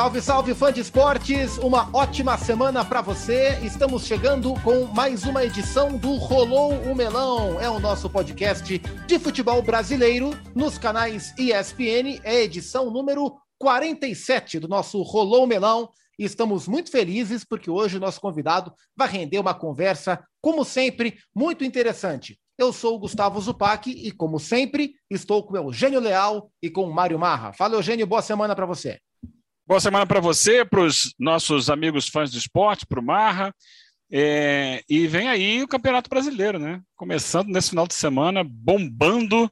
Salve, salve, fã de esportes! Uma ótima semana para você. Estamos chegando com mais uma edição do Rolou o Melão. É o nosso podcast de futebol brasileiro nos canais ESPN. É edição número 47 do nosso Rolou o Melão. E estamos muito felizes porque hoje o nosso convidado vai render uma conversa, como sempre, muito interessante. Eu sou o Gustavo Zupac e, como sempre, estou com o Eugênio Leal e com o Mário Marra. Fala, Eugênio, boa semana para você. Boa semana para você, para os nossos amigos fãs do esporte, para o Marra. É, e vem aí o Campeonato Brasileiro, né? Começando nesse final de semana, bombando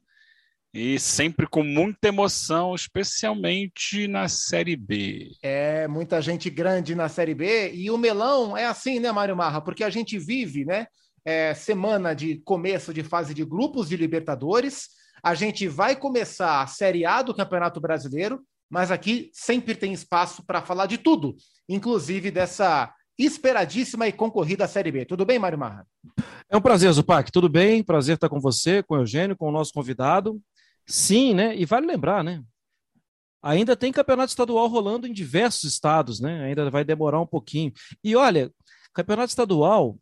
e sempre com muita emoção, especialmente na Série B. É, muita gente grande na Série B. E o melão é assim, né, Mário Marra? Porque a gente vive, né? É, semana de começo de fase de grupos de Libertadores. A gente vai começar a Série A do Campeonato Brasileiro mas aqui sempre tem espaço para falar de tudo, inclusive dessa esperadíssima e concorrida Série B. Tudo bem, Mário Marra? É um prazer, Zupac. Tudo bem? Prazer estar com você, com o Eugênio, com o nosso convidado. Sim, né? E vale lembrar, né? Ainda tem campeonato estadual rolando em diversos estados, né? Ainda vai demorar um pouquinho. E olha, campeonato estadual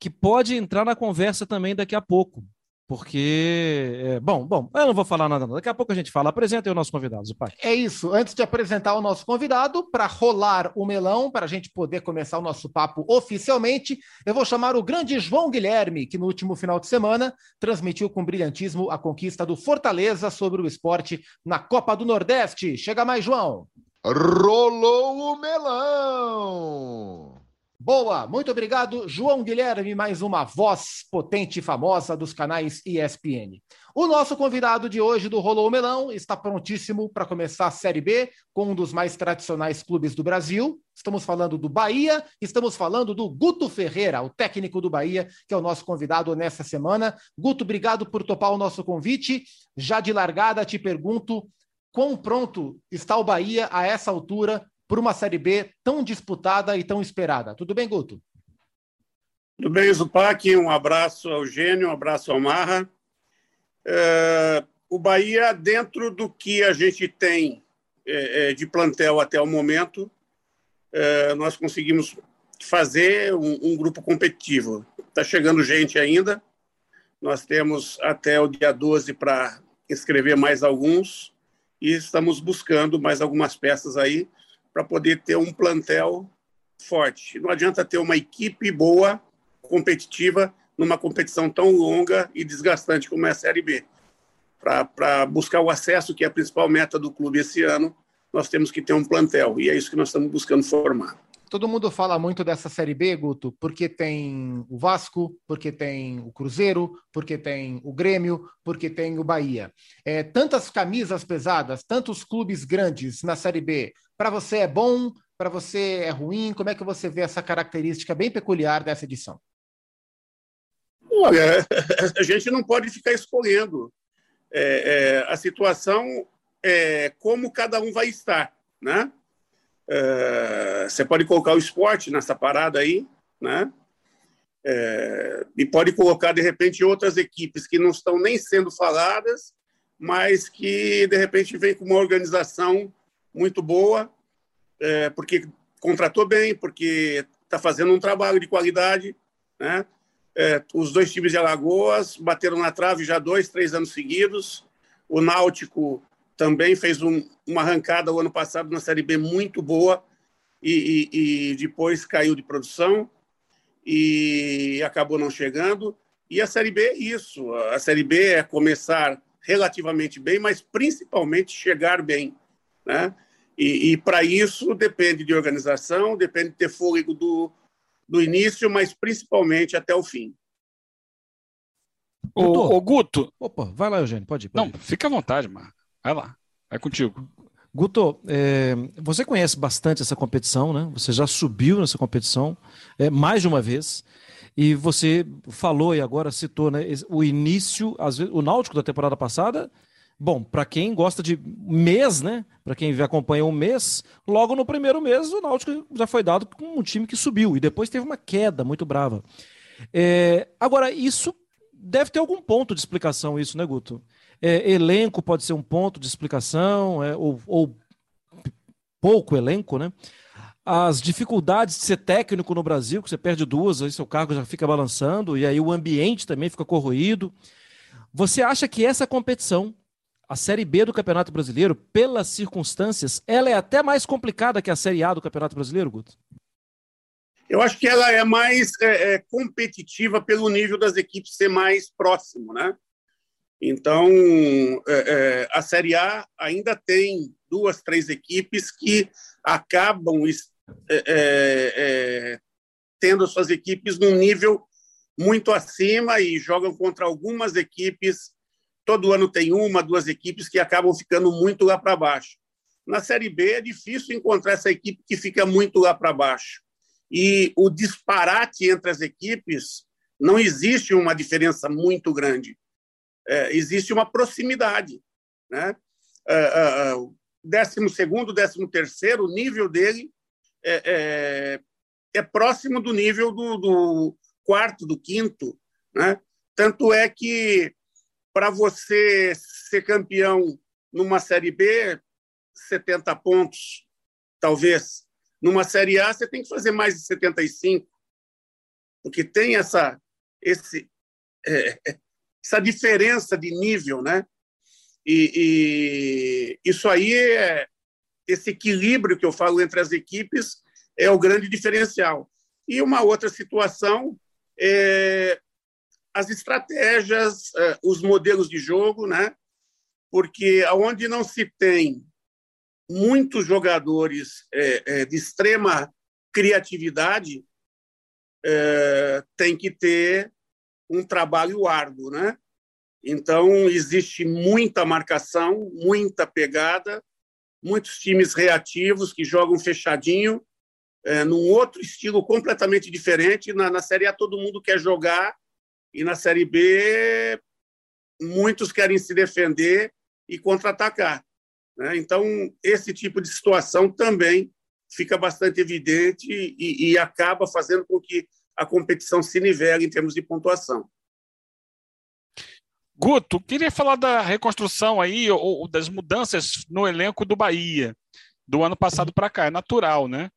que pode entrar na conversa também daqui a pouco. Porque, é, bom, bom, eu não vou falar nada, daqui a pouco a gente fala. Apresenta aí o nosso convidado, pai. É isso. Antes de apresentar o nosso convidado, para rolar o melão, para a gente poder começar o nosso papo oficialmente, eu vou chamar o grande João Guilherme, que no último final de semana transmitiu com brilhantismo a conquista do Fortaleza sobre o esporte na Copa do Nordeste. Chega mais, João. Rolou o melão! Boa, muito obrigado, João Guilherme, mais uma voz potente e famosa dos canais ESPN. O nosso convidado de hoje do Rolou Melão está prontíssimo para começar a Série B com um dos mais tradicionais clubes do Brasil. Estamos falando do Bahia, estamos falando do Guto Ferreira, o técnico do Bahia, que é o nosso convidado nessa semana. Guto, obrigado por topar o nosso convite. Já de largada te pergunto quão pronto está o Bahia a essa altura por uma Série B tão disputada e tão esperada. Tudo bem, Guto? Tudo bem, Zupac. Um abraço ao Gênio, um abraço ao Marra. É, o Bahia, dentro do que a gente tem é, é de plantel até o momento, é, nós conseguimos fazer um, um grupo competitivo. Está chegando gente ainda. Nós temos até o dia 12 para inscrever mais alguns e estamos buscando mais algumas peças aí para poder ter um plantel forte. Não adianta ter uma equipe boa, competitiva, numa competição tão longa e desgastante como é a Série B. Para buscar o acesso, que é a principal meta do clube esse ano, nós temos que ter um plantel, e é isso que nós estamos buscando formar. Todo mundo fala muito dessa Série B, Guto, porque tem o Vasco, porque tem o Cruzeiro, porque tem o Grêmio, porque tem o Bahia. É, tantas camisas pesadas, tantos clubes grandes na Série B, para você é bom? Para você é ruim? Como é que você vê essa característica bem peculiar dessa edição? Olha, a gente não pode ficar escolhendo. É, é, a situação é como cada um vai estar, né? É, você pode colocar o esporte nessa parada aí, né? É, e pode colocar de repente outras equipes que não estão nem sendo faladas, mas que de repente vem com uma organização muito boa, é, porque contratou bem, porque está fazendo um trabalho de qualidade. Né? É, os dois times de Alagoas bateram na trave já dois, três anos seguidos. O Náutico também fez um, uma arrancada o ano passado na Série B muito boa e, e, e depois caiu de produção e acabou não chegando. E a Série B é isso. A Série B é começar relativamente bem, mas principalmente chegar bem. Né? E, e para isso depende de organização, depende de ter fôlego do, do início, mas principalmente até o fim. Ô, Guto. Opa, vai lá, Eugênio, pode ir. Pode Não, ir. fica à vontade, Mar. Vai lá, vai contigo. Guto, é, você conhece bastante essa competição, né? Você já subiu nessa competição é, mais de uma vez. E você falou e agora citou né, o início, às vezes, o Náutico da temporada passada Bom, para quem gosta de mês, né? Para quem acompanha um mês, logo no primeiro mês o Náutico já foi dado com um time que subiu e depois teve uma queda muito brava. É, agora, isso deve ter algum ponto de explicação, isso, né, Guto? É, elenco pode ser um ponto de explicação, é, ou, ou pouco elenco, né? As dificuldades de ser técnico no Brasil, que você perde duas, aí seu cargo já fica balançando, e aí o ambiente também fica corroído. Você acha que essa competição, a Série B do Campeonato Brasileiro, pelas circunstâncias, ela é até mais complicada que a Série A do Campeonato Brasileiro, Guto? Eu acho que ela é mais é, é, competitiva pelo nível das equipes ser mais próximo, né? Então, é, é a Série A ainda tem duas, três equipes que acabam é, é, tendo suas equipes num nível muito acima e jogam contra algumas equipes. Todo ano tem uma, duas equipes que acabam ficando muito lá para baixo. Na Série B é difícil encontrar essa equipe que fica muito lá para baixo e o disparate entre as equipes não existe uma diferença muito grande. É, existe uma proximidade. Né? É, é, é décimo segundo, décimo terceiro, o nível dele é, é, é próximo do nível do, do, quarto, do quinto. Né? Tanto é que, para você ser campeão numa Série B, 70 pontos, talvez, numa Série A, você tem que fazer mais de 75, porque tem essa, esse, é, essa diferença de nível, né? E, e, isso aí é esse equilíbrio que eu falo entre as equipes é o grande diferencial. E uma outra situação é as estratégias, é, os modelos de jogo, né? Porque aonde não se tem muitos jogadores é, é, de extrema criatividade tem que ter um trabalho árduo, né? Então existe muita marcação, muita pegada, muitos times reativos que jogam fechadinho, num outro estilo completamente diferente. Na, na Série A todo mundo quer jogar e na Série B muitos querem se defender e contra-atacar. Né? Então, esse tipo de situação também fica bastante evidente e, e acaba fazendo com que a competição se nivele em termos de pontuação. Guto, queria falar da reconstrução aí, ou, ou das mudanças no elenco do Bahia, do ano passado para cá. É natural, né?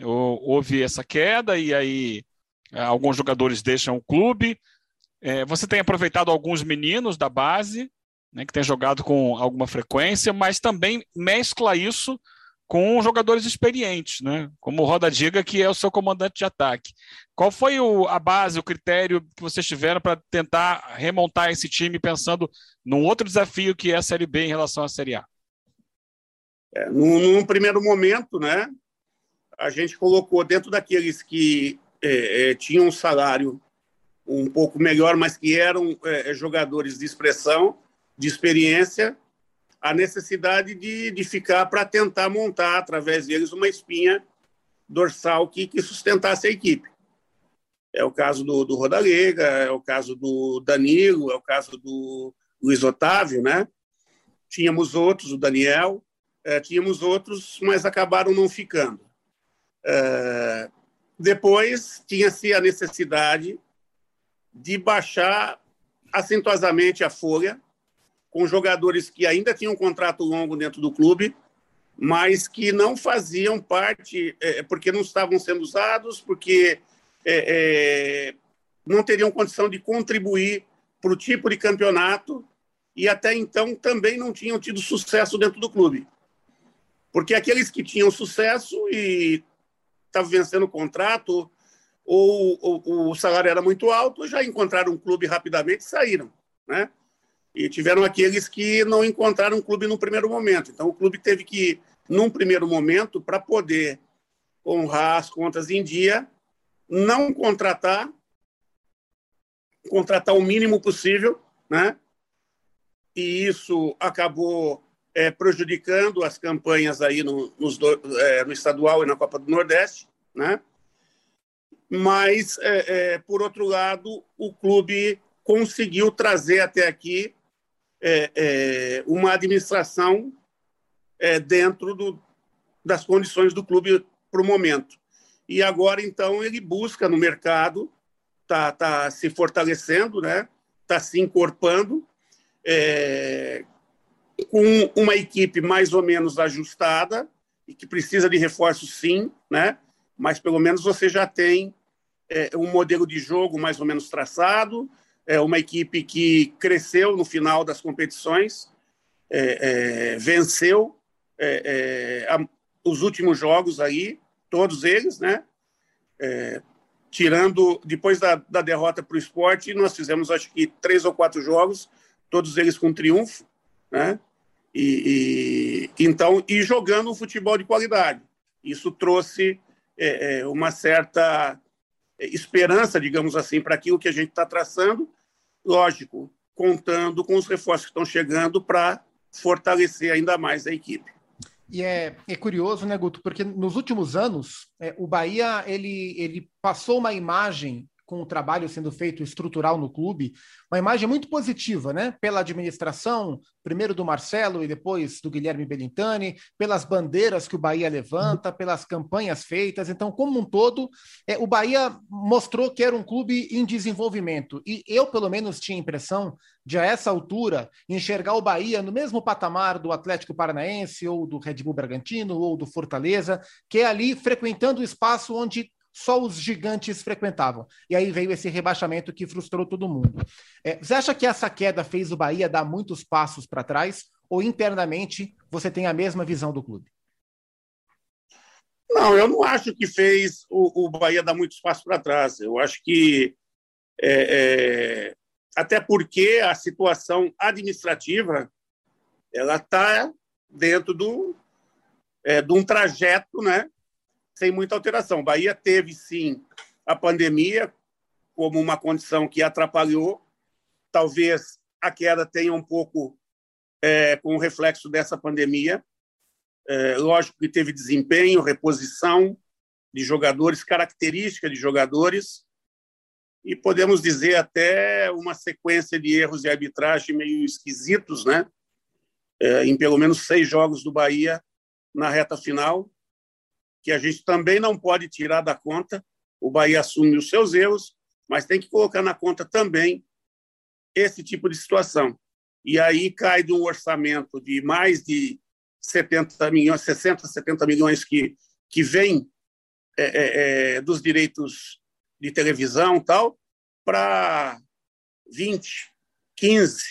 Houve essa queda e aí é, alguns jogadores deixam o clube. É, você tem aproveitado alguns meninos da base, né, que tem jogado com alguma frequência, mas também mescla isso com jogadores experientes, né? como o Roda Diga, que é o seu comandante de ataque. Qual foi o, a base, o critério que vocês tiveram para tentar remontar esse time pensando num outro desafio que é a Série B em relação à Série A? É, num, num, primeiro momento, né, a gente colocou dentro daqueles que é, é, tinham um salário um pouco melhor, mas que eram é, jogadores de expressão, de experiência, a necessidade de, de ficar para tentar montar, através deles, uma espinha dorsal que, que sustentasse a equipe. É o caso do, do Rodalega, é o caso do Danilo, é o caso do Luiz Otávio, né? Tínhamos outros, o Daniel, é, tínhamos outros, mas acabaram não ficando. É, depois, tinha-se a necessidade de baixar acentuosamente a folha com jogadores que ainda tinham um contrato longo dentro do clube, mas que não faziam parte, é, porque não estavam sendo usados, porque é, é, não teriam condição de contribuir para o tipo de campeonato e até então também não tinham tido sucesso dentro do clube. Porque aqueles que tinham sucesso e estavam vencendo o contrato ou, ou, o salário era muito alto, já encontraram um clube rapidamente e saíram, né? e tiveram aqueles que não encontraram um clube no primeiro momento. Então, o clube teve que, num primeiro momento, para poder honrar as contas em dia, não contratar, contratar o mínimo possível, né? E isso acabou é, prejudicando as campanhas aí no, do, é, no estadual e na Copa do Nordeste, né? Mas, é, é por outro lado, o clube conseguiu trazer até aqui é, é, uma administração é, dentro do, das condições do clube para o momento. E agora, então, ele busca no mercado, está tá se fortalecendo, né? está se encorpando, é, com uma equipe mais ou menos ajustada, e que precisa de reforço, sim, né? mas pelo menos você já tem é, um modelo de jogo mais ou menos traçado, é uma equipe que cresceu no final das competições, é, é, venceu é, é, a, os últimos jogos aí, todos eles, né? É, tirando depois da, da derrota para o esporte, nós fizemos acho que três ou quatro jogos, todos eles com triunfo, né? E, e então e jogando um futebol de qualidade. Isso trouxe uma certa esperança, digamos assim, para aquilo que a gente está traçando, lógico, contando com os reforços que estão chegando para fortalecer ainda mais a equipe. E é, é curioso, né, Guto, porque nos últimos anos é, o Bahia ele, ele passou uma imagem com o trabalho sendo feito estrutural no clube, uma imagem muito positiva, né? Pela administração, primeiro do Marcelo e depois do Guilherme Belintani, pelas bandeiras que o Bahia levanta, pelas campanhas feitas. Então, como um todo, é, o Bahia mostrou que era um clube em desenvolvimento. E eu, pelo menos, tinha a impressão de, a essa altura, enxergar o Bahia no mesmo patamar do Atlético Paranaense, ou do Red Bull Bragantino, ou do Fortaleza, que é ali frequentando o espaço onde só os gigantes frequentavam. E aí veio esse rebaixamento que frustrou todo mundo. É, você acha que essa queda fez o Bahia dar muitos passos para trás? Ou internamente você tem a mesma visão do clube? Não, eu não acho que fez o, o Bahia dar muitos passos para trás. Eu acho que. É, é, até porque a situação administrativa ela está dentro do, é, de um trajeto né, sem muita alteração. Bahia teve, sim, a pandemia como uma condição que atrapalhou. Talvez a queda tenha um pouco é, com o reflexo dessa pandemia. É, lógico que teve desempenho, reposição de jogadores, característica de jogadores, e podemos dizer até uma sequência de erros de arbitragem meio esquisitos, né? É, em pelo menos seis jogos do Bahia na reta final que a gente também não pode tirar da conta. O Bahia assume os seus erros, mas tem que colocar na conta também esse tipo de situação. E aí cai de um orçamento de mais de 70 milhões, 60, 70 milhões que, que vem é, é, é dos direitos de televisão tal, para 20, 15,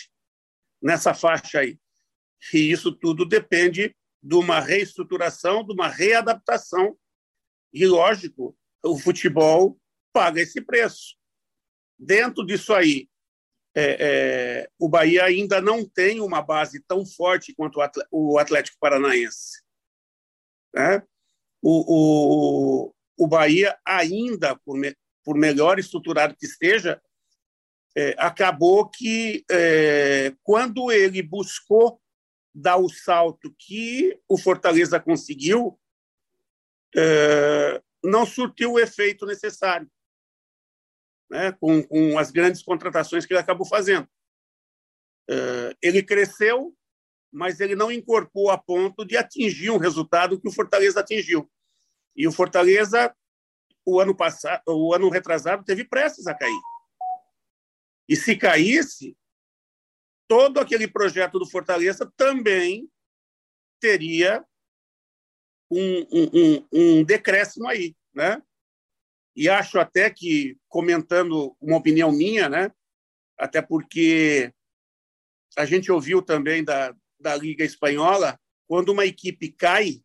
nessa faixa aí. E isso tudo depende de uma reestruturação, de uma readaptação. E, lógico, o futebol paga esse preço. Dentro disso aí, é, é, o Bahia ainda não tem uma base tão forte quanto o Atlético Paranaense. Né? O, o, o Bahia, ainda, por, me, por melhor estruturado que esteja, é, acabou que, é, quando ele buscou dar o salto que o Fortaleza conseguiu, é, não surtiu o efeito necessário, né, com, com as grandes contratações que ele acabou fazendo. É, ele cresceu, mas ele não incorporou a ponto de atingir um resultado que o Fortaleza atingiu. E o Fortaleza, o ano passado, o ano retrasado, teve prestes a cair. E se caísse, todo aquele projeto do Fortaleza também teria um, um, um, um decréscimo aí, né? E acho até que, comentando uma opinião minha, né? Até porque a gente ouviu também da, da Liga Espanhola, quando uma equipe cai,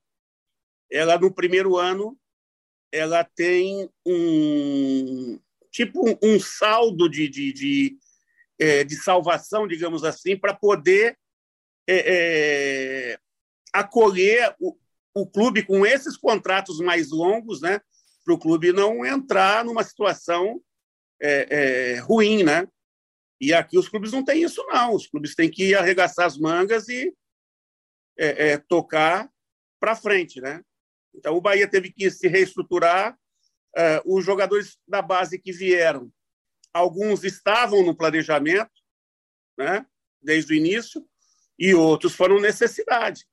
ela no primeiro ano ela tem um tipo um saldo de, de, de é, de salvação, digamos assim, para poder é, é, acolher o, o clube com esses contratos mais longos, né? Para o clube não entrar numa situação é, é, ruim, né? E aqui os clubes não têm isso, não. Os clubes têm que arregaçar as mangas e é, tocar para frente, né? Então o Bahia teve que se reestruturar. os jogadores da base que vieram alguns estavam no planejamento, né, desde o início, e outros foram necessidade,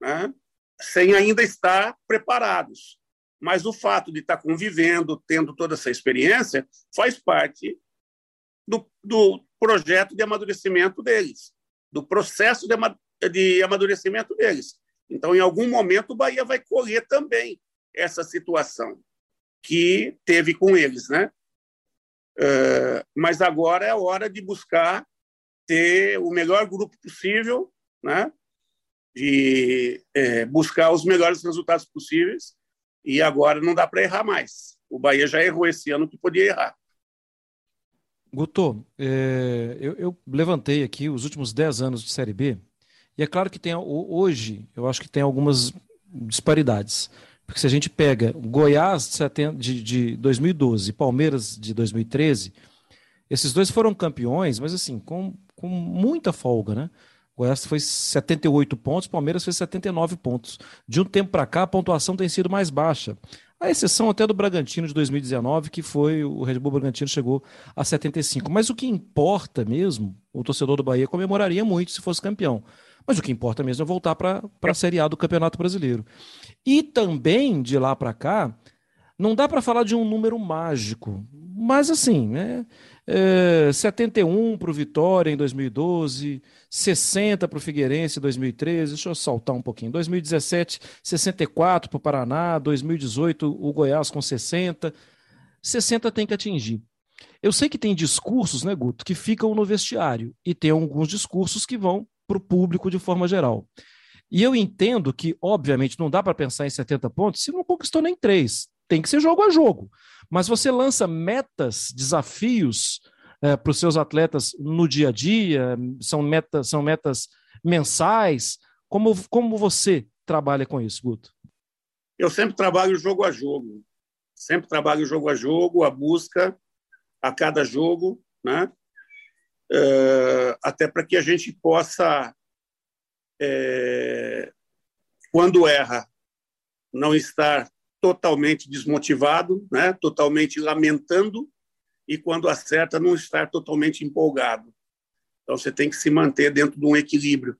né, sem ainda estar preparados. Mas o fato de estar convivendo, tendo toda essa experiência, faz parte do, do projeto de amadurecimento deles, do processo de, de amadurecimento deles. Então, em algum momento, o Bahia vai colher também essa situação que teve com eles, né? Uh, mas agora é a hora de buscar ter o melhor grupo possível, né? De é, buscar os melhores resultados possíveis. E agora não dá para errar mais. O Bahia já errou esse ano que podia errar. Guto, é, eu, eu, levantei aqui os últimos 10 anos de Série B, e é claro que tem hoje, eu acho que tem algumas disparidades. Porque se a gente pega Goiás de, de 2012 e Palmeiras de 2013, esses dois foram campeões, mas assim, com, com muita folga, né? Goiás foi 78 pontos, Palmeiras fez 79 pontos. De um tempo para cá, a pontuação tem sido mais baixa. A exceção até do Bragantino de 2019, que foi o Red Bull Bragantino chegou a 75. Mas o que importa mesmo, o torcedor do Bahia comemoraria muito se fosse campeão. Mas o que importa mesmo é voltar para a Série A do Campeonato Brasileiro. E também, de lá para cá, não dá para falar de um número mágico, mas assim, né? É, 71 para o Vitória em 2012, 60 para o Figueirense em 2013, deixa eu saltar um pouquinho. 2017, 64 para o Paraná, 2018 o Goiás com 60. 60 tem que atingir. Eu sei que tem discursos, né, Guto, que ficam no vestiário, e tem alguns discursos que vão para o público de forma geral. E eu entendo que, obviamente, não dá para pensar em 70 pontos se não conquistou nem três. Tem que ser jogo a jogo. Mas você lança metas, desafios é, para os seus atletas no dia a dia, são metas, são metas mensais. Como, como você trabalha com isso, Guto? Eu sempre trabalho jogo a jogo. Sempre trabalho jogo a jogo, a busca a cada jogo, né? Uh, até para que a gente possa, é, quando erra, não estar totalmente desmotivado, né? totalmente lamentando, e quando acerta, não estar totalmente empolgado. Então, você tem que se manter dentro de um equilíbrio.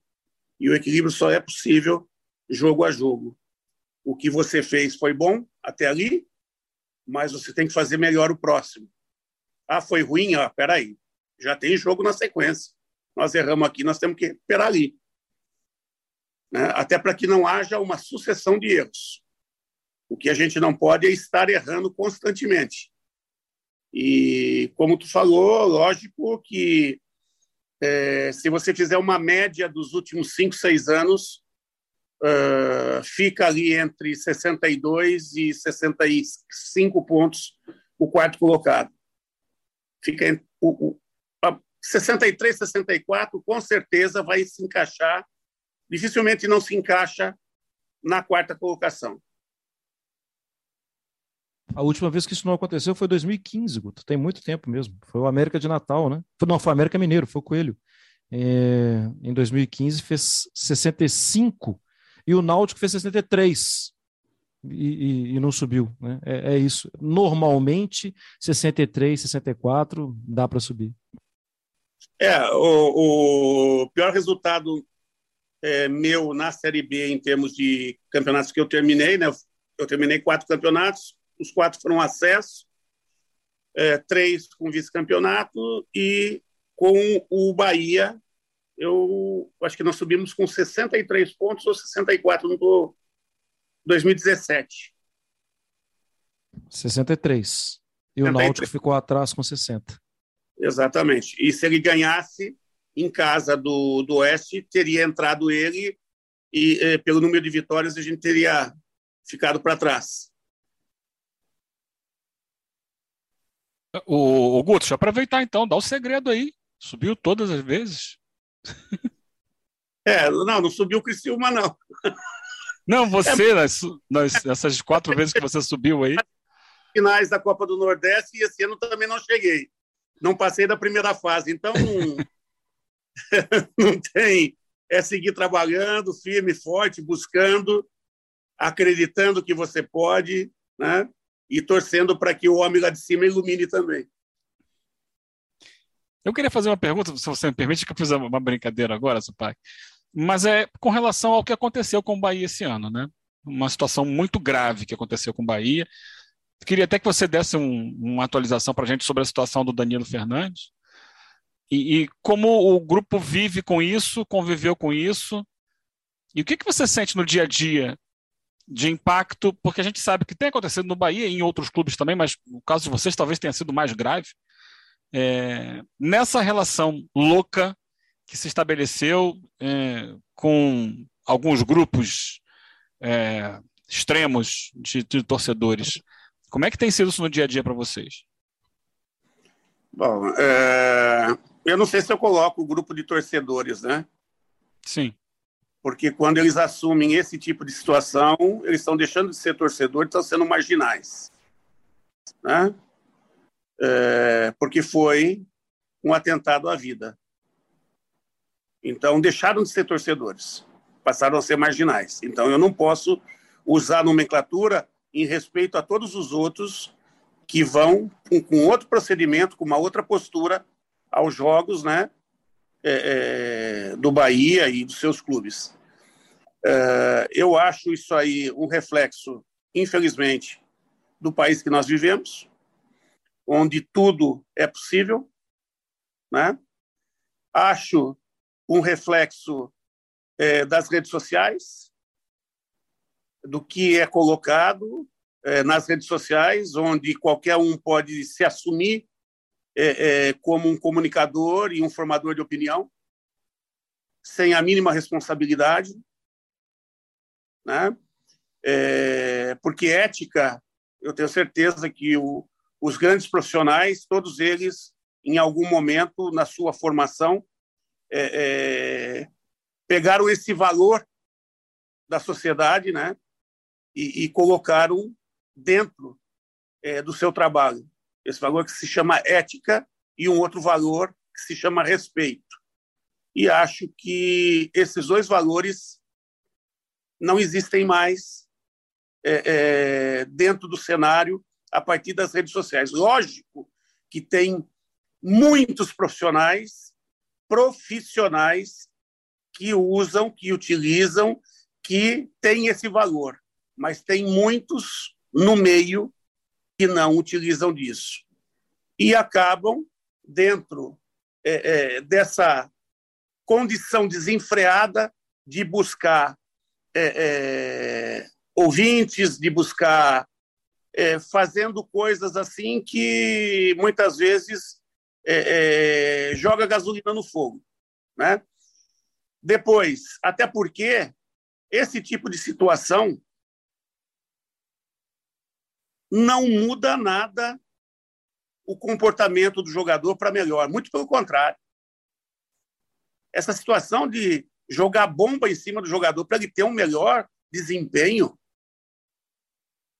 E o equilíbrio só é possível jogo a jogo. O que você fez foi bom até ali, mas você tem que fazer melhor o próximo. Ah, foi ruim? Ah, peraí já tem jogo na sequência. Nós erramos aqui, nós temos que recuperar ali. Né? Até para que não haja uma sucessão de erros. O que a gente não pode é estar errando constantemente. E, como tu falou, lógico que é, se você fizer uma média dos últimos cinco, seis anos, uh, fica ali entre 62 e 65 pontos o quarto colocado. Fica o, o, 63, 64, com certeza vai se encaixar, dificilmente não se encaixa na quarta colocação. A última vez que isso não aconteceu foi 2015, Guto. Tem muito tempo mesmo. Foi o América de Natal, né? Não, foi o América Mineiro, foi o Coelho. É, em 2015 fez 65 e o Náutico fez 63 e, e, e não subiu. Né? É, é, isso. Normalmente, 63, 64 dá para subir. É, o, o pior resultado é, meu na Série B em termos de campeonatos que eu terminei, né? Eu terminei quatro campeonatos, os quatro foram acesso, é, três com vice-campeonato e com o Bahia, eu acho que nós subimos com 63 pontos ou 64 no 2017. 63. E o Náutico ficou atrás com 60. Exatamente. E se ele ganhasse em casa do, do Oeste, teria entrado ele e, eh, pelo número de vitórias, a gente teria ficado para trás. O, o Guto, deixa eu aproveitar então, dá o segredo aí. Subiu todas as vezes? É, não, não subiu o Criciúma, não. Não, você, é, nas, nas, essas quatro vezes que você subiu aí. Finais da Copa do Nordeste e esse ano também não cheguei não passei da primeira fase. Então, não tem. É seguir trabalhando, firme, forte, buscando, acreditando que você pode, né? E torcendo para que o homem lá de cima ilumine também. Eu queria fazer uma pergunta, se você me permite, que eu fiz uma brincadeira agora, pai. Mas é com relação ao que aconteceu com o Bahia esse ano, né? Uma situação muito grave que aconteceu com o Bahia. Queria até que você desse um, uma atualização para a gente sobre a situação do Danilo Fernandes e, e, como o grupo vive com isso, conviveu com isso E o que, que você sente no dia a dia de impacto? Porque a gente sabe que tem acontecido no Bahia e em outros clubes também, mas no caso de vocês talvez tenha sido mais grave. É, nessa relação louca que se estabeleceu é, com alguns grupos é, extremos de, de, torcedores. Como é que tem sido isso no dia a dia para vocês? Bom, é, eu não sei se eu coloco o grupo de torcedores, né? Sim. Porque quando eles assumem esse tipo de situação, eles estão deixando de ser torcedores, estão sendo marginais. Né? É, porque foi um atentado à vida. Então, deixaram de ser torcedores, passaram a ser marginais. Então, eu não posso usar nomenclatura em respeito a todos os outros que vão com, com outro procedimento, com uma outra postura aos jogos né, é, é, do Bahia e dos seus clubes. É, eu acho isso aí um reflexo, infelizmente, do país que nós vivemos, onde tudo é possível. Né? Acho um reflexo é, das redes sociais, do que é colocado é, nas redes sociais, onde qualquer um pode se assumir é, é como um comunicador e um formador de opinião, sem a mínima responsabilidade, né? É, porque ética, eu tenho certeza que o, os grandes profissionais, todos eles, em algum momento na sua formação, é, é, pegaram esse valor da sociedade, né, e, e colocaram dentro é, do seu trabalho. Esse valor que se chama ética e um outro valor que se chama respeito. E acho que esses dois valores não existem mais é, é, dentro do cenário a partir das redes sociais. Lógico que tem muitos profissionais profissionais que usam, que utilizam, que têm esse valor, mas tem muitos no meio que não utilizam disso. E acabam dentro é, é, dessa condição desenfreada de buscar é, é ouvintes, de buscar é, fazendo coisas assim que muitas vezes é, joga gasolina no fogo. Né? Depois, até porque esse tipo de situação não muda nada o comportamento do jogador para melhor, muito pelo contrário. Essa situação de jogar bomba em cima do jogador para ele ter um melhor desempenho,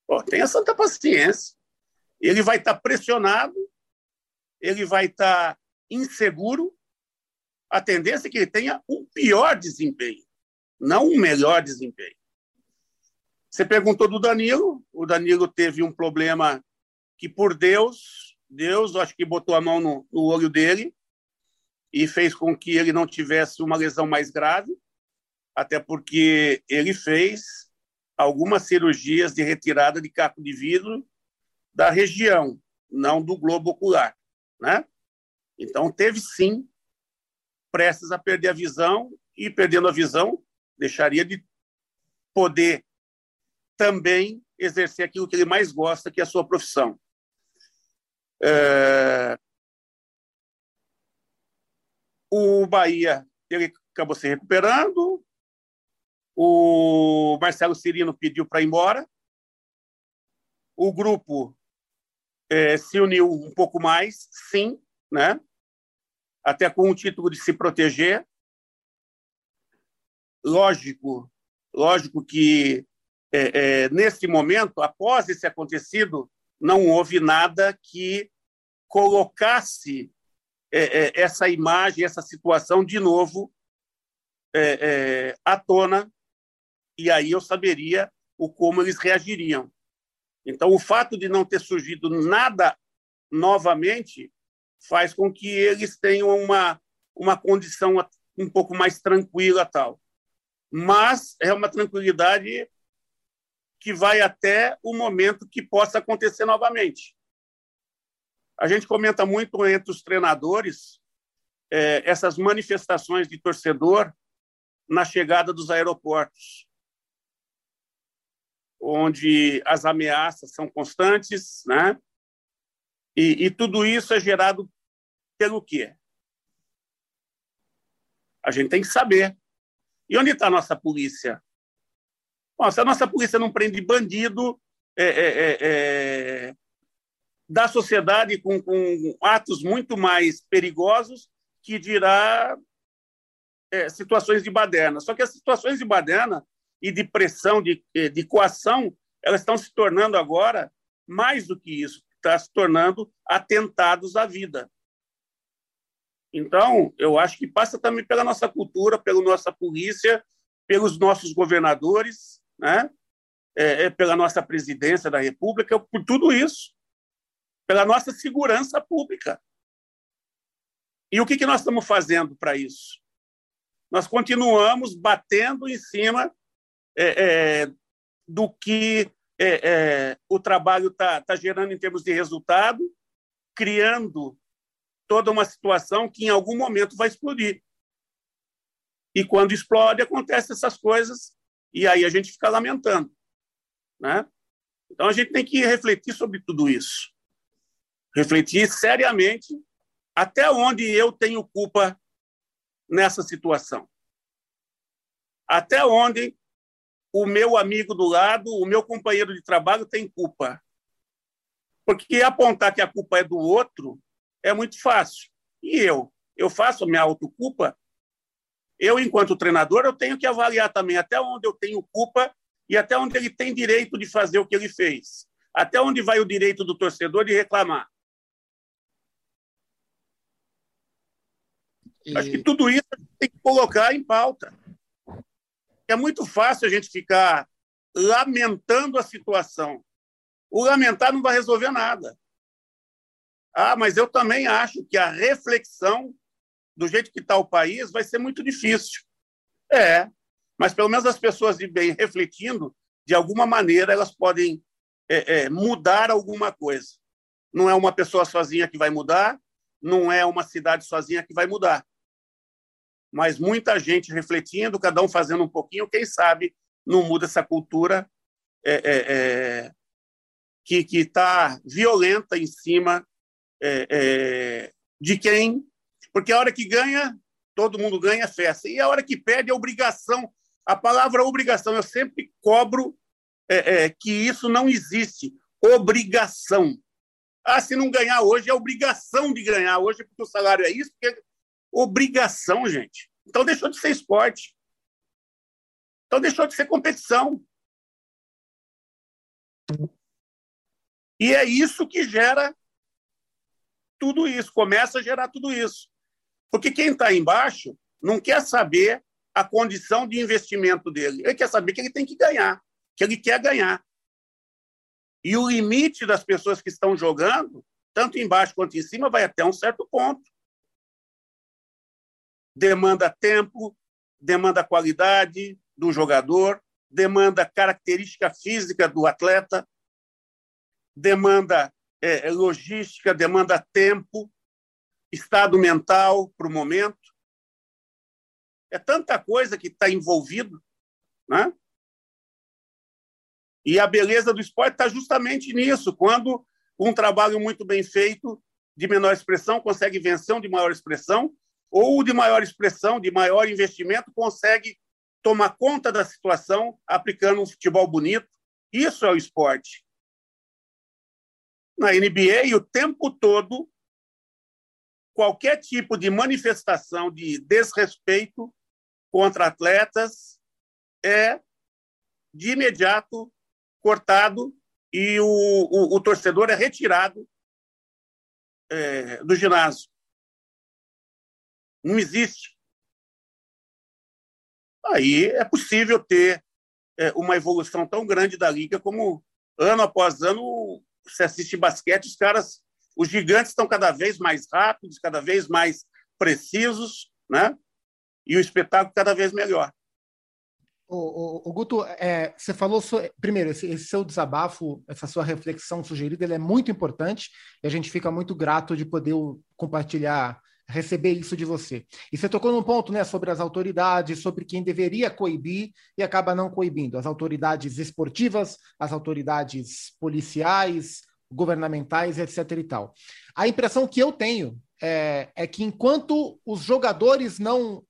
pô, tenha santa paciência. Ele vai estar tá pressionado ele vai estar tá inseguro, a tendência é que ele tenha um pior desempenho, não um melhor desempenho. Você perguntou do Danilo, o Danilo teve um problema que, por Deus, Deus, acho que botou a mão no, no olho dele e fez com que ele não tivesse uma lesão mais grave, até porque ele fez algumas cirurgias de retirada de caco de vidro da região, não do globo ocular né? Então teve sim prestes a perder a visão e perdendo a visão deixaria de poder também exercer aquilo que ele mais gosta, que é a sua profissão. É... O Bahia ele acabou se recuperando. O Marcelo Cirino pediu para ir embora. O grupo é, se uniu um pouco mais, sim, né? até com o título de se proteger. Lógico, lógico que é, é, nesse momento, após esse acontecido, não houve nada que colocasse é, é essa imagem, essa situação de novo é, é, à tona, e aí eu saberia o como eles reagiriam. Então, o fato de não ter surgido nada novamente faz com que eles tenham uma, uma condição um pouco mais tranquila tal. Mas é uma tranquilidade que vai até o momento que possa acontecer novamente. A gente comenta muito entre os treinadores é, essas manifestações de torcedor na chegada dos aeroportos, onde as ameaças são constantes, né? E, e tudo isso é gerado pelo quê? A gente tem que saber. E onde está a nossa polícia? Bom, se a nossa polícia não prende bandido é, é, é, é, da sociedade com, com, atos muito mais perigosos que dirá é, situações de baderna. Só que as situações de baderna e de pressão, de, de coação, elas estão se tornando agora mais do que isso, está se tornando atentados à vida. Então, eu acho que passa também pela nossa cultura, pela nossa polícia, pelos nossos governadores, né? É, é, pela nossa presidência da República, por tudo isso, pela nossa segurança pública. E o que, que nós estamos fazendo para isso? Nós continuamos batendo em cima é, é do que é, é, o trabalho está tá gerando em termos de resultado, criando toda uma situação que em algum momento vai explodir. E quando explode, acontecem essas coisas, e aí a gente fica lamentando. Né? Então a gente tem que refletir sobre tudo isso. Refletir seriamente até onde eu tenho culpa nessa situação. Até onde o meu amigo do lado, o meu companheiro de trabalho tem culpa. Porque apontar que a culpa é do outro é muito fácil. E eu? Eu faço a minha autoculpa? Eu, enquanto treinador, eu tenho que avaliar também até onde eu tenho culpa e até onde ele tem direito de fazer o que ele fez. Até onde vai o direito do torcedor de reclamar. E... Acho que tudo isso a gente tem que colocar em pauta. É muito fácil a gente ficar lamentando a situação. O lamentar não vai resolver nada. Ah, mas eu também acho que a reflexão do jeito que está o país vai ser muito difícil. É, mas pelo menos as pessoas de bem refletindo, de alguma maneira elas podem é, é, mudar alguma coisa. Não é uma pessoa sozinha que vai mudar, não é uma cidade sozinha que vai mudar. Mas muita gente refletindo, cada um fazendo um pouquinho, quem sabe não muda essa cultura é, é, é que está violenta em cima é, de quem. Porque a hora que ganha, todo mundo ganha festa. E a hora que perde, é obrigação. A palavra obrigação, eu sempre cobro é, é, que isso não existe. Obrigação. Ah, se não ganhar hoje, é obrigação de ganhar hoje, porque o salário é isso, porque é obrigação, gente. Então deixou de ser esporte. Então deixou de ser competição. E é isso que gera tudo isso, começa a gerar tudo isso. Porque quem está embaixo não quer saber a condição de investimento dele, ele quer saber que ele tem que ganhar, que ele quer ganhar. E o limite das pessoas que estão jogando, tanto embaixo quanto em cima, vai até um certo ponto. Demanda tempo, demanda qualidade do jogador, demanda característica física do atleta, demanda é, logística, demanda tempo, estado mental para o momento. É tanta coisa que está envolvido, né? E a beleza do esporte está justamente nisso, quando um trabalho muito bem feito, de menor expressão, consegue vencer um de maior expressão, ou de maior expressão, de maior investimento, consegue tomar conta da situação aplicando um futebol bonito. Isso é o esporte na NBA o tempo todo qualquer tipo de manifestação de desrespeito contra atletas é de imediato cortado e o, o, o torcedor é retirado é, do ginásio. Não existe. Aí é possível ter é, uma evolução tão grande da liga como ano após ano você assiste basquete, os caras, os gigantes estão cada vez mais rápidos, cada vez mais precisos, né? E o espetáculo cada vez melhor. O, o, o Guto, é, você falou, so, primeiro, esse, esse, seu desabafo, essa sua reflexão sugerida, ele é muito importante e a gente fica muito grato de poder compartilhar receber isso de você. E você tocou num ponto, né, sobre as autoridades, sobre quem deveria coibir e acaba não coibindo, as autoridades esportivas, as autoridades policiais, governamentais, etc. e tal. A impressão que eu tenho é, é que enquanto os jogadores não,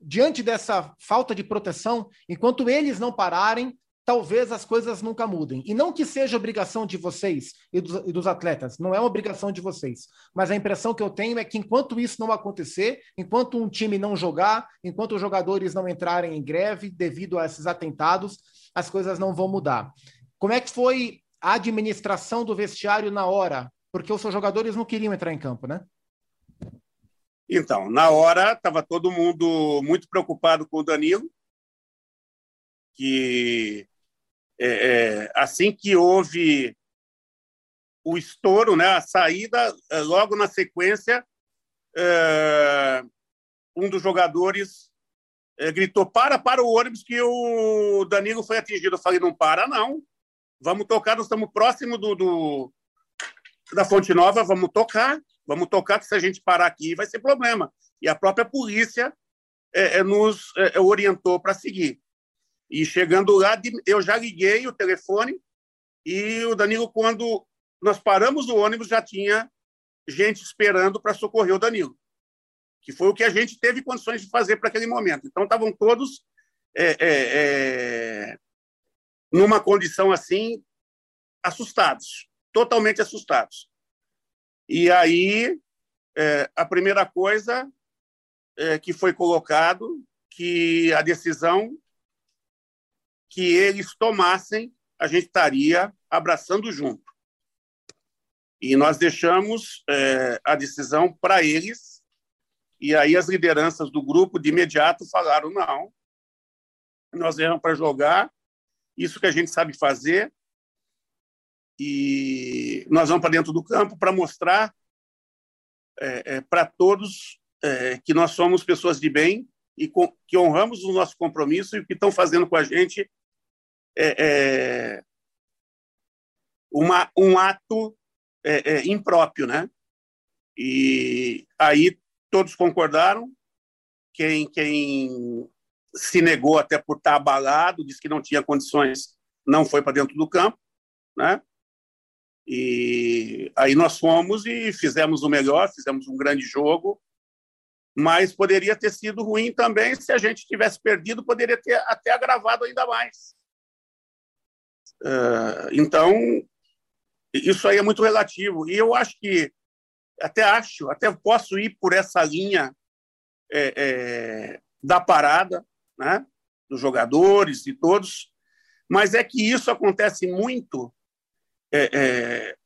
diante dessa falta de proteção, enquanto eles não pararem, talvez as coisas nunca mudem. E não que seja obrigação de vocês e dos, e dos, atletas, não é uma obrigação de vocês. Mas a impressão que eu tenho é que enquanto isso não acontecer, enquanto um time não jogar, enquanto os jogadores não entrarem em greve devido a esses atentados, as coisas não vão mudar. Como é que foi a administração do vestiário na hora? Porque os seus jogadores não queriam entrar em campo, né? Então, na hora, estava todo mundo muito preocupado com o Danilo, que é, é, assim que houve o estouro, né, a saída, é, logo na sequência, é, um dos jogadores é, gritou: para, para o ônibus que o Danilo foi atingido. Eu falei: não para, não. Vamos tocar, nós estamos próximo do, do da Fonte Nova, vamos tocar, vamos tocar, que se a gente parar aqui vai ser problema. E a própria polícia é, nos orientou para seguir. E chegando lá, eu já liguei o telefone e o Danilo, quando nós paramos o ônibus, já tinha gente esperando para socorrer o Danilo, que foi o que a gente teve condições de fazer para aquele momento. Então, estavam todos é, é, é, numa condição assim, assustados, totalmente assustados. E aí, é, a primeira coisa é, que foi colocado, que a decisão que eles tomassem, a gente estaria abraçando junto. E nós deixamos é, a decisão para eles, e aí as lideranças do grupo de imediato falaram: não, nós viemos para jogar, isso que a gente sabe fazer, e nós vamos para dentro do campo para mostrar é, é, para todos é, que nós somos pessoas de bem e com, que honramos o nosso compromisso e o que estão fazendo com a gente é, é, uma, um ato é, é, impróprio, né? E aí todos concordaram. Quem, quem se negou até por estar abalado, disse que não tinha condições, não foi para dentro do campo, né? E aí nós fomos e fizemos o melhor, fizemos um grande jogo, mas poderia ter sido ruim também se a gente tivesse perdido, poderia ter até agravado ainda mais. Uh, então, isso aí é muito relativo. E eu acho que, até acho, até posso ir por essa linha é, é, da parada, né, dos jogadores e todos, mas é que isso acontece muito é, é,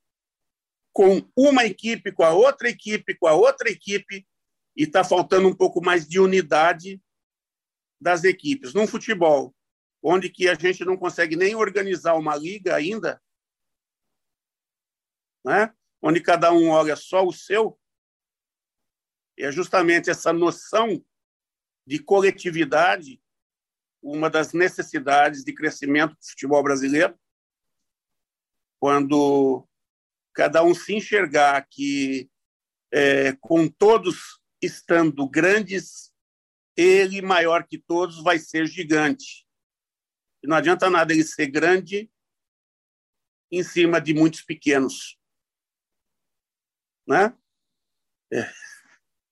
com uma equipe, com a outra equipe, com a outra equipe, e está faltando um pouco mais de unidade das equipes. Num futebol, onde que a gente não consegue nem organizar uma liga ainda, né? onde cada um olha só o seu, é justamente essa noção de coletividade uma das necessidades de crescimento do futebol brasileiro, quando cada um se enxergar que, é, com todos estando grandes, ele, maior que todos, vai ser gigante. Não adianta nada ele ser grande em cima de muitos pequenos. Né? É.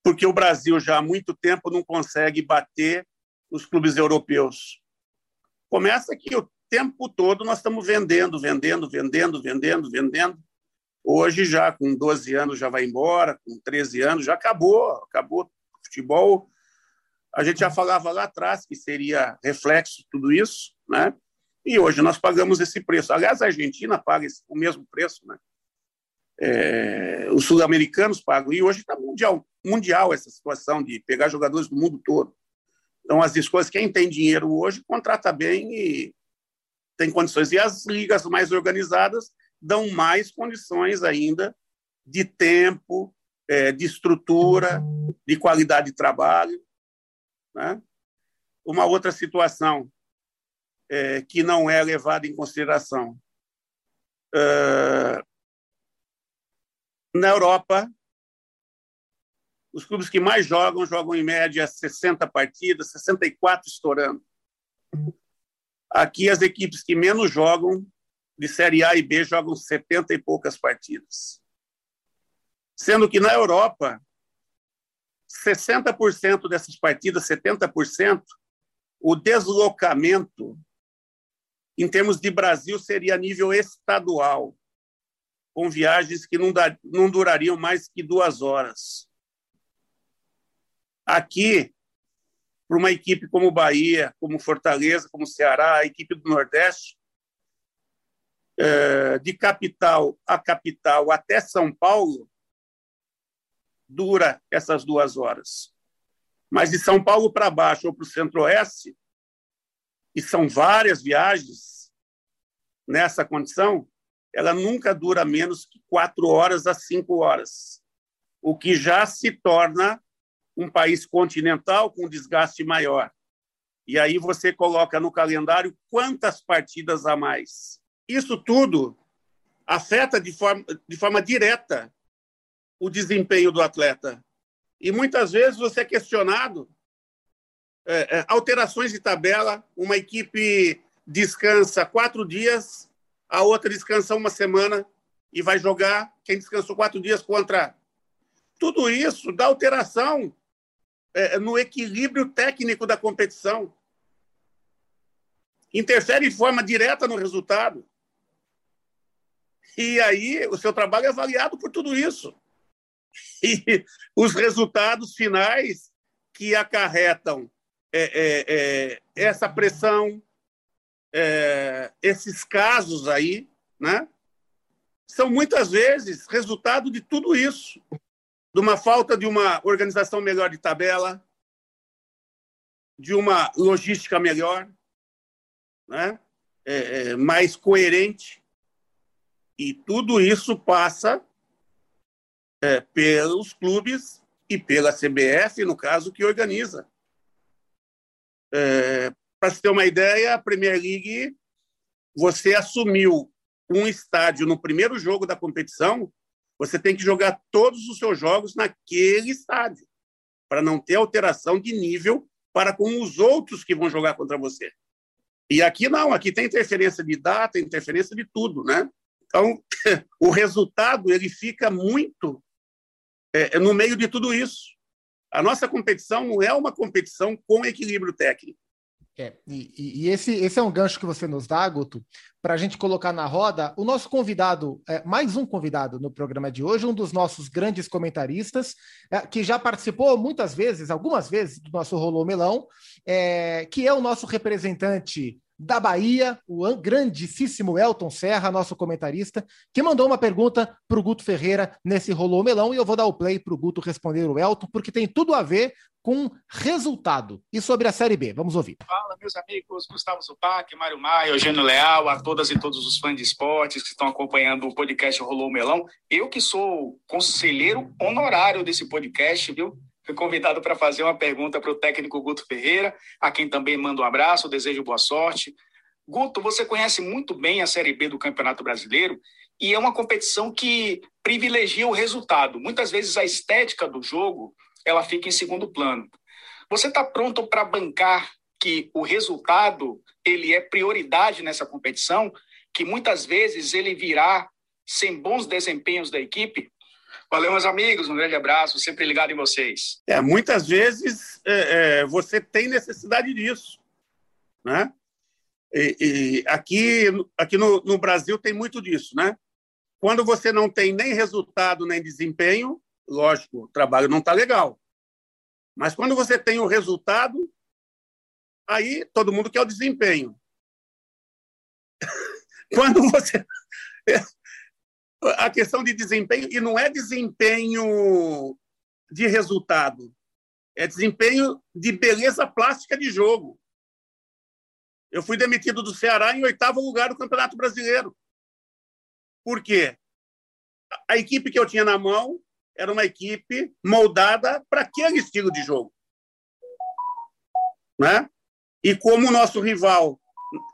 Porque o Brasil já há muito tempo não consegue bater os clubes europeus. Começa que o tempo todo nós estamos vendendo, vendendo, vendendo, vendendo, vendendo. Hoje já com 12 anos já vai embora, com 13 anos já acabou, acabou o futebol. A gente já falava lá atrás que seria reflexo tudo isso, né? E hoje nós pagamos esse preço. Aliás, a Argentina paga esse, o mesmo preço, né? É, os sul-americanos pagam. E hoje está mundial, mundial essa situação de pegar jogadores do mundo todo. Então, as escolas, quem tem dinheiro hoje, contrata bem e tem condições. E as ligas mais organizadas dão mais condições ainda de tempo, é, de estrutura, de qualidade de trabalho. Né? Uma outra situação é, que não é levada em consideração. Uh, na Europa, Os clubes que mais jogam, jogam em média 60 partidas, 64 estourando. Aqui, as equipes que menos jogam, de Série A e B, jogam 70 e poucas partidas. Sendo que na Europa, 60% dessas partidas, 70%, o deslocamento, em termos de Brasil, seria a nível estadual, com viagens que não, dar, não durariam mais que duas horas. Aqui, para uma equipe como Bahia, como Fortaleza, como Ceará, a equipe do Nordeste, é, de capital a capital até São Paulo, dura essas duas horas. Mas de São Paulo para baixo ou para o Centro-Oeste, e são várias viagens nessa condição, ela nunca dura menos que quatro horas a cinco horas, o que já se torna um país continental com desgaste maior. E aí você coloca no calendário quantas partidas a mais. Isso tudo afeta de forma, de forma direta o desempenho do atleta. E muitas vezes você é questionado. É, é, alterações de tabela, uma equipe descansa quatro dias, a outra descansa uma semana e vai jogar quem descansou quatro dias contra. Tudo isso dá alteração é, no equilíbrio técnico da competição. Interfere de forma direta no resultado. E aí o seu trabalho é avaliado por tudo isso. E os resultados finais que acarretam é, é, é, essa pressão, é, esses casos aí, né, são muitas vezes resultado de tudo isso de uma falta de uma organização melhor de tabela, de uma logística melhor, né? É, é, mais coerente. E tudo isso passa é, pelos clubes e pela CBF, no caso, que organiza. É, Para você ter uma ideia, a Premier League, você assumiu um estádio no primeiro jogo da competição você tem que jogar todos os seus jogos naquele estádio, para não ter alteração de nível para com os outros que vão jogar contra você. E aqui não, aqui tem interferência de data, interferência de tudo, né? Então, o resultado ele fica muito é, no meio de tudo isso. A nossa competição não é uma competição com equilíbrio técnico. É, e, e esse, esse é um gancho que você nos dá, Guto, para a gente colocar na roda o nosso convidado, é, mais um convidado no programa de hoje, um dos nossos grandes comentaristas, é, que já participou muitas vezes, algumas vezes, do nosso Rolô Melão, é, que é o nosso representante da Bahia, o grandíssimo Elton Serra, nosso comentarista, que mandou uma pergunta para o Guto Ferreira nesse Rolô Melão, e eu vou dar o play para o Guto responder o Elton, porque tem tudo a ver com resultado. E sobre a Série B, vamos ouvir. Fala, meus amigos, Gustavo Zupac, Mário Maia, Eugênio Leal, a todas e todos os fãs de esportes que estão acompanhando o podcast Rolou Melão. Eu que sou conselheiro honorário desse podcast, viu? Fui convidado para fazer uma pergunta para o técnico Guto Ferreira, a quem também mando um abraço, desejo boa sorte. Guto, você conhece muito bem a Série B do Campeonato Brasileiro e é uma competição que privilegia o resultado. Muitas vezes a estética do jogo ela fica em segundo plano. Você está pronto para bancar que o resultado ele é prioridade nessa competição, que muitas vezes ele virá sem bons desempenhos da equipe? Valeu, meus amigos, um grande abraço, sempre ligado em vocês. É, muitas vezes é, é, você tem necessidade disso, né? E, e aqui aqui no, no Brasil tem muito disso, né? Quando você não tem nem resultado nem desempenho, lógico, o trabalho não está legal. Mas quando você tem o resultado, aí todo mundo quer o desempenho. quando você a questão de desempenho, e não é desempenho de resultado, é desempenho de beleza plástica de jogo. Eu fui demitido do Ceará em oitavo lugar do Campeonato Brasileiro. Por quê? A equipe que eu tinha na mão era uma equipe moldada para aquele estilo de jogo. Né? E como o nosso rival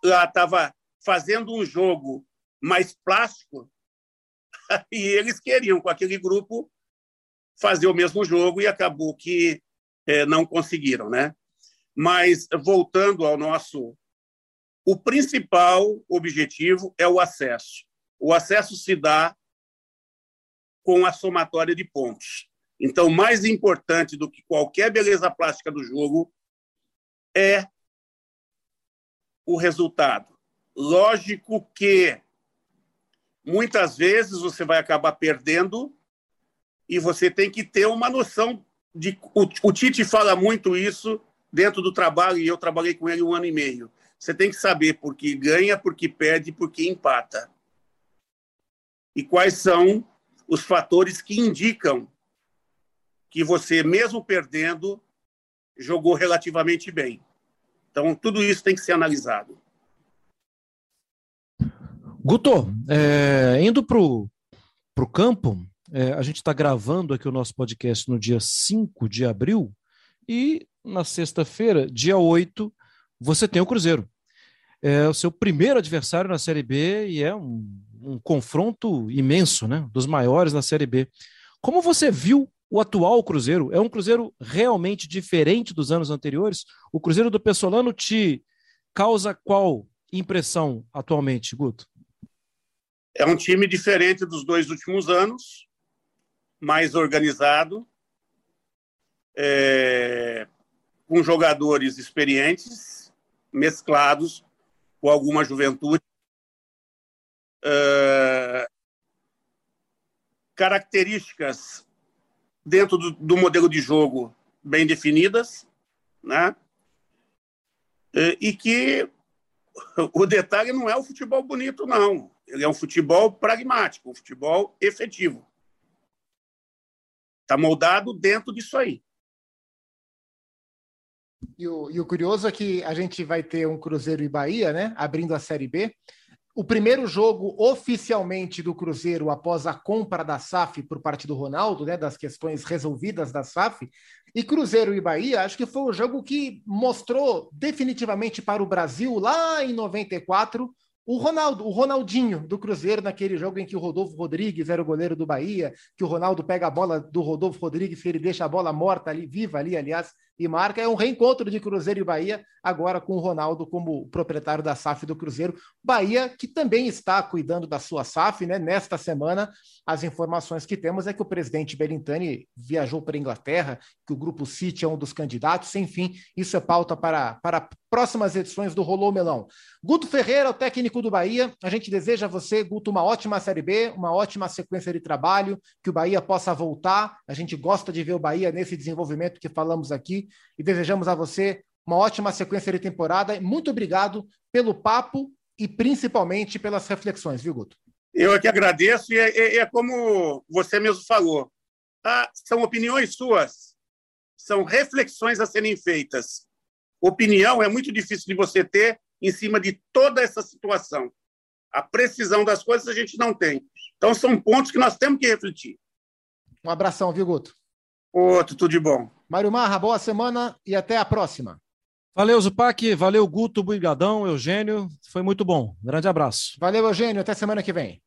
lá estava fazendo um jogo mais plástico, e eles queriam, com aquele grupo, fazer o mesmo jogo e acabou que é, não conseguiram, né? Mas voltando ao nosso, o principal objetivo é o acesso. O acesso se dá com a somatória de pontos. Então, mais importante do que qualquer beleza plástica do jogo é o resultado. Lógico que muitas vezes você vai acabar perdendo e você tem que ter uma noção de. O, o Tite fala muito isso dentro do trabalho e eu trabalhei com ele um ano e meio. Você tem que saber por que ganha, por que perde, por que empata. E quais são os fatores que indicam que você, mesmo perdendo, jogou relativamente bem. Então, tudo isso tem que ser analisado. Guto, é, indo para o campo, é, a gente está gravando aqui o nosso podcast no dia 5 de abril e na sexta-feira, dia 8, você tem o Cruzeiro. É o seu primeiro adversário na Série B e é um, um confronto imenso, né? Dos maiores na Série B. Como você viu o atual Cruzeiro? É um Cruzeiro realmente diferente dos anos anteriores? O Cruzeiro do Pessolano te causa qual impressão atualmente, Guto? É um time diferente dos dois últimos anos, mais organizado, é, com jogadores experientes, mesclados com alguma juventude. É, características dentro do, do, modelo de jogo bem definidas, né? É, e que o detalhe não é o futebol bonito, não. Ele é um futebol pragmático, um futebol efetivo. Está moldado dentro disso aí. E o, e o, curioso é que a gente vai ter um Cruzeiro e Bahia, né? Abrindo a Série B. O primeiro jogo oficialmente do Cruzeiro após a compra da SAF por parte do Ronaldo, né? Das questões resolvidas da SAF. E Cruzeiro e Bahia, acho que foi o jogo que mostrou definitivamente para o Brasil, lá em 94, o Ronaldo, o Ronaldinho do Cruzeiro, naquele jogo em que o Rodolfo Rodrigues era o goleiro do Bahia, que o Ronaldo pega a bola do Rodolfo Rodrigues, que ele deixa a bola morta ali, viva ali, aliás, e marca. É um reencontro de Cruzeiro e Bahia, agora com o Ronaldo como proprietário da SAF do Cruzeiro. Bahia, que também está cuidando da sua SAF, né? Nesta semana, as informações que temos é que o presidente Belintani viajou para a Inglaterra, que o Grupo City é um dos candidatos, enfim, isso é pauta para, para próximas edições do Rolou Melão. Guto Ferreira, o técnico do Bahia, a gente deseja a você, Guto, uma ótima Série B, uma ótima sequência de trabalho, que o Bahia possa voltar. A gente gosta de ver o Bahia nesse desenvolvimento que falamos aqui e desejamos a você uma ótima sequência de temporada. Muito obrigado pelo papo e principalmente pelas reflexões, viu, Guto? Eu aqui agradeço e é, é, é como você mesmo falou. Ah, são opiniões suas, são reflexões a serem feitas. Opinião é muito difícil de você ter em cima de toda essa situação. A precisão das coisas a gente não tem. Então, são pontos que nós temos que refletir. Um abração, viu, Guto? Outro, tudo de bom. Mário Marra, boa semana e até a próxima. Valeu, Zupac. Valeu, Guto, Brigadão, Eugênio. Foi muito bom. Grande abraço. Valeu, Eugênio. Até semana que vem.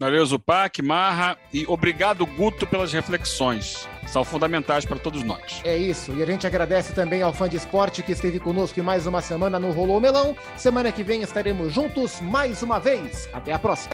Valeu, Zupac, Marra. E obrigado, Guto, pelas reflexões. São fundamentais para todos nós. É isso. E a gente agradece também ao fã de esporte que esteve conosco em mais uma semana no Rolou Melão. Semana que vem estaremos juntos mais uma vez. Até a próxima.